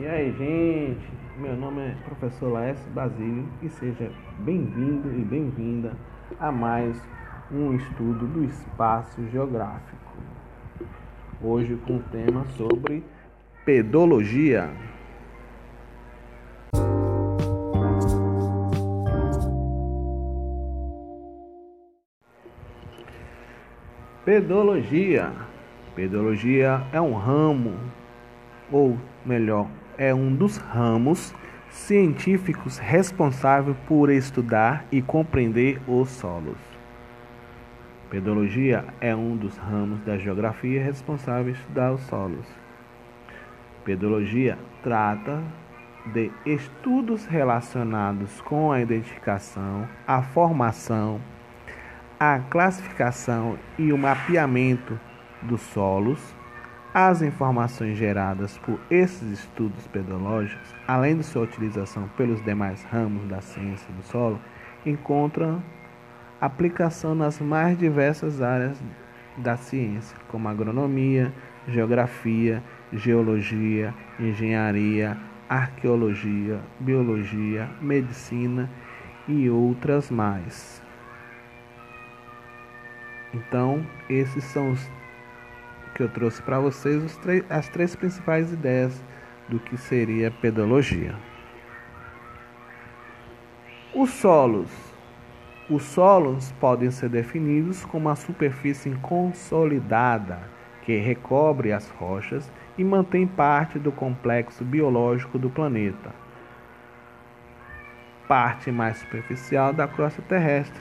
E aí, gente? Meu nome é Professor Laércio Basílio e seja bem-vindo e bem-vinda a mais um estudo do espaço geográfico. Hoje com o tema sobre pedologia. Pedologia. Pedologia é um ramo, ou melhor, é um dos ramos científicos responsável por estudar e compreender os solos. Pedologia é um dos ramos da geografia responsável por estudar os solos. Pedologia trata de estudos relacionados com a identificação, a formação, a classificação e o mapeamento dos solos, as informações geradas por esses estudos pedológicos, além de sua utilização pelos demais ramos da ciência do solo, encontram aplicação nas mais diversas áreas da ciência, como agronomia, geografia, geologia, engenharia, arqueologia, biologia, medicina e outras mais. Então, esses são os que eu trouxe para vocês as três principais ideias do que seria pedologia. Os solos. Os solos podem ser definidos como a superfície consolidada que recobre as rochas e mantém parte do complexo biológico do planeta. Parte mais superficial da crosta terrestre,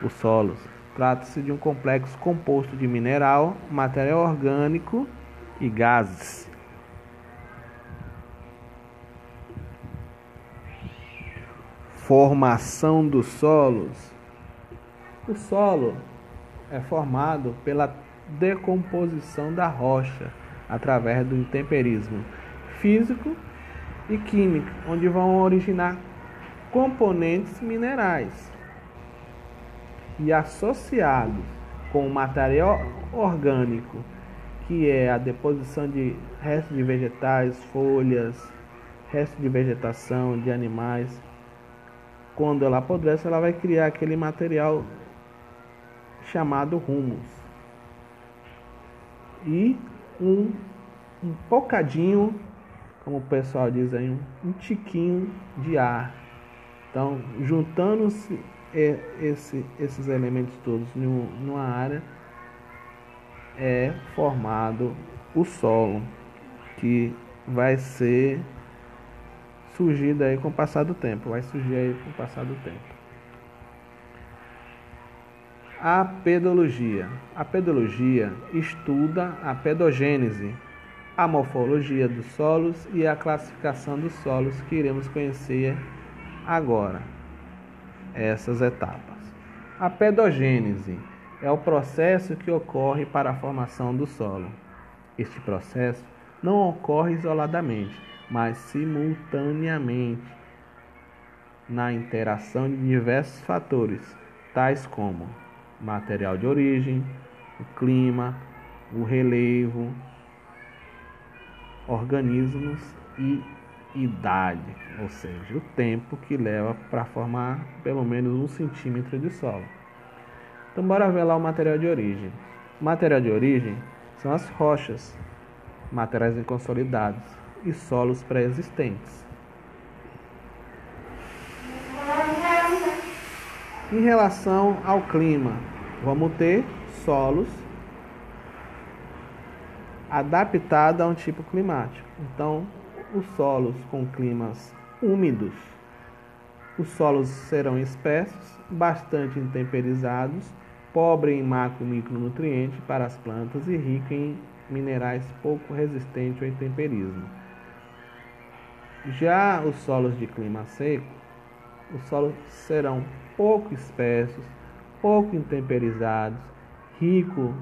os solos Trata-se de um complexo composto de mineral, material orgânico e gases. Formação dos solos. O solo é formado pela decomposição da rocha através do intemperismo físico e químico, onde vão originar componentes minerais e associados com o material orgânico, que é a deposição de restos de vegetais, folhas, restos de vegetação de animais, quando ela apodrece, ela vai criar aquele material chamado humus. E um, um bocadinho, como o pessoal diz aí, um, um tiquinho de ar. Então, juntando-se é esse, esses elementos todos numa área é formado o solo que vai ser surgido aí com o passar do tempo, vai surgir aí com o passar do tempo. A pedologia. A pedologia estuda a pedogênese, a morfologia dos solos e a classificação dos solos que iremos conhecer agora essas etapas. A pedogênese é o processo que ocorre para a formação do solo. Este processo não ocorre isoladamente, mas simultaneamente na interação de diversos fatores, tais como material de origem, o clima, o relevo, organismos e idade, ou seja, o tempo que leva para formar pelo menos um centímetro de solo. Então, bora ver lá o material de origem. O material de origem são as rochas, materiais inconsolidados e solos pré-existentes. Em relação ao clima, vamos ter solos adaptados a um tipo climático. Então, os solos com climas úmidos. Os solos serão espessos, bastante intemperizados, pobre em macro e micronutrientes para as plantas e rico em minerais pouco resistentes ao intemperismo. Já os solos de clima seco, os solos serão pouco espessos, pouco intemperizados, rico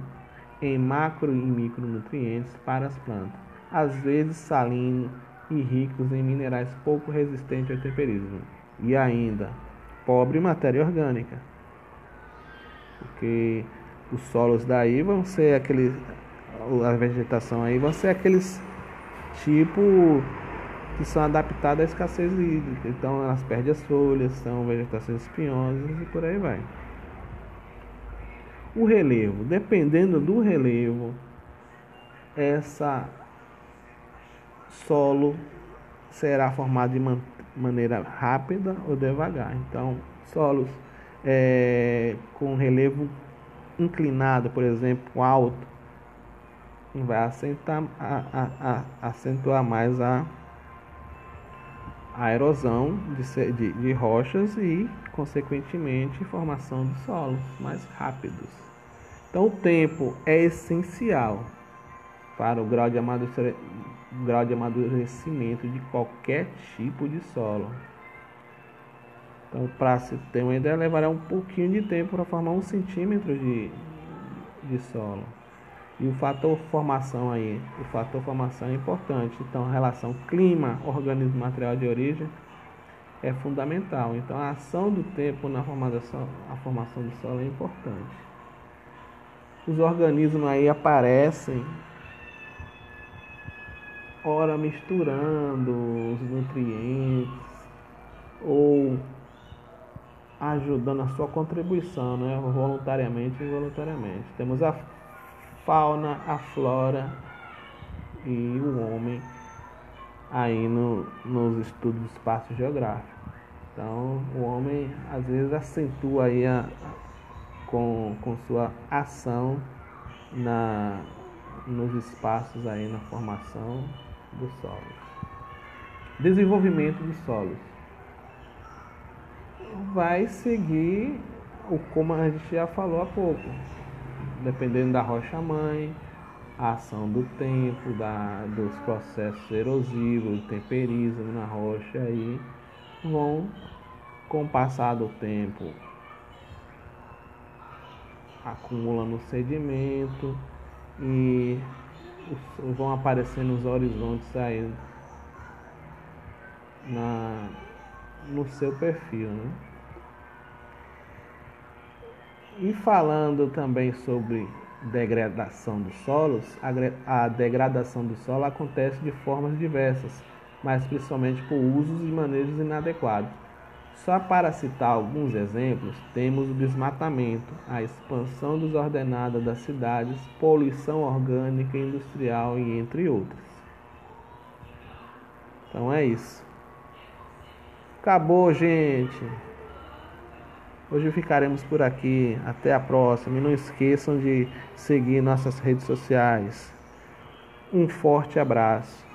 em macro e micronutrientes para as plantas, às vezes salino, e ricos em minerais pouco resistentes ao temperismo. E ainda, pobre em matéria orgânica. Porque os solos daí vão ser aqueles. A vegetação aí vão ser aqueles tipo que são adaptadas à escassez hídrica. Então elas perdem as folhas, são vegetações espinhosas e por aí vai. O relevo, dependendo do relevo, essa solo será formado de man maneira rápida ou devagar. Então, solos é, com relevo inclinado, por exemplo, alto, vai acentuar, a, a, a, acentuar mais a, a erosão de, de, de rochas e, consequentemente, formação de solos mais rápidos. Então, o tempo é essencial para o grau de, grau de amadurecimento de qualquer tipo de solo. Então, para se ter uma ideia, levará um pouquinho de tempo para formar um centímetro de, de solo. E o fator formação aí, o fator formação é importante. Então, a relação clima, organismo, material de origem é fundamental. Então, a ação do tempo na formação, a formação do solo é importante. Os organismos aí aparecem ora misturando os nutrientes ou ajudando a sua contribuição, né, voluntariamente e involuntariamente. Temos a fauna, a flora e o homem aí no, nos estudos do espaço geográfico. Então, o homem às vezes acentua aí a, com, com sua ação na, nos espaços aí na formação dos solos. Desenvolvimento dos solos. Vai seguir o como a gente já falou há pouco dependendo da rocha mãe, a ação do tempo, da, dos processos erosivos, do temperismo na rocha aí vão com o passar do tempo acumulando sedimento e vão aparecendo os horizontes aí na, no seu perfil, né? E falando também sobre degradação dos solos, a degradação do solo acontece de formas diversas, mas principalmente por usos e manejos inadequados. Só para citar alguns exemplos, temos o desmatamento, a expansão desordenada das cidades, poluição orgânica e industrial e entre outros. Então é isso. Acabou, gente. Hoje ficaremos por aqui. Até a próxima. E não esqueçam de seguir nossas redes sociais. Um forte abraço.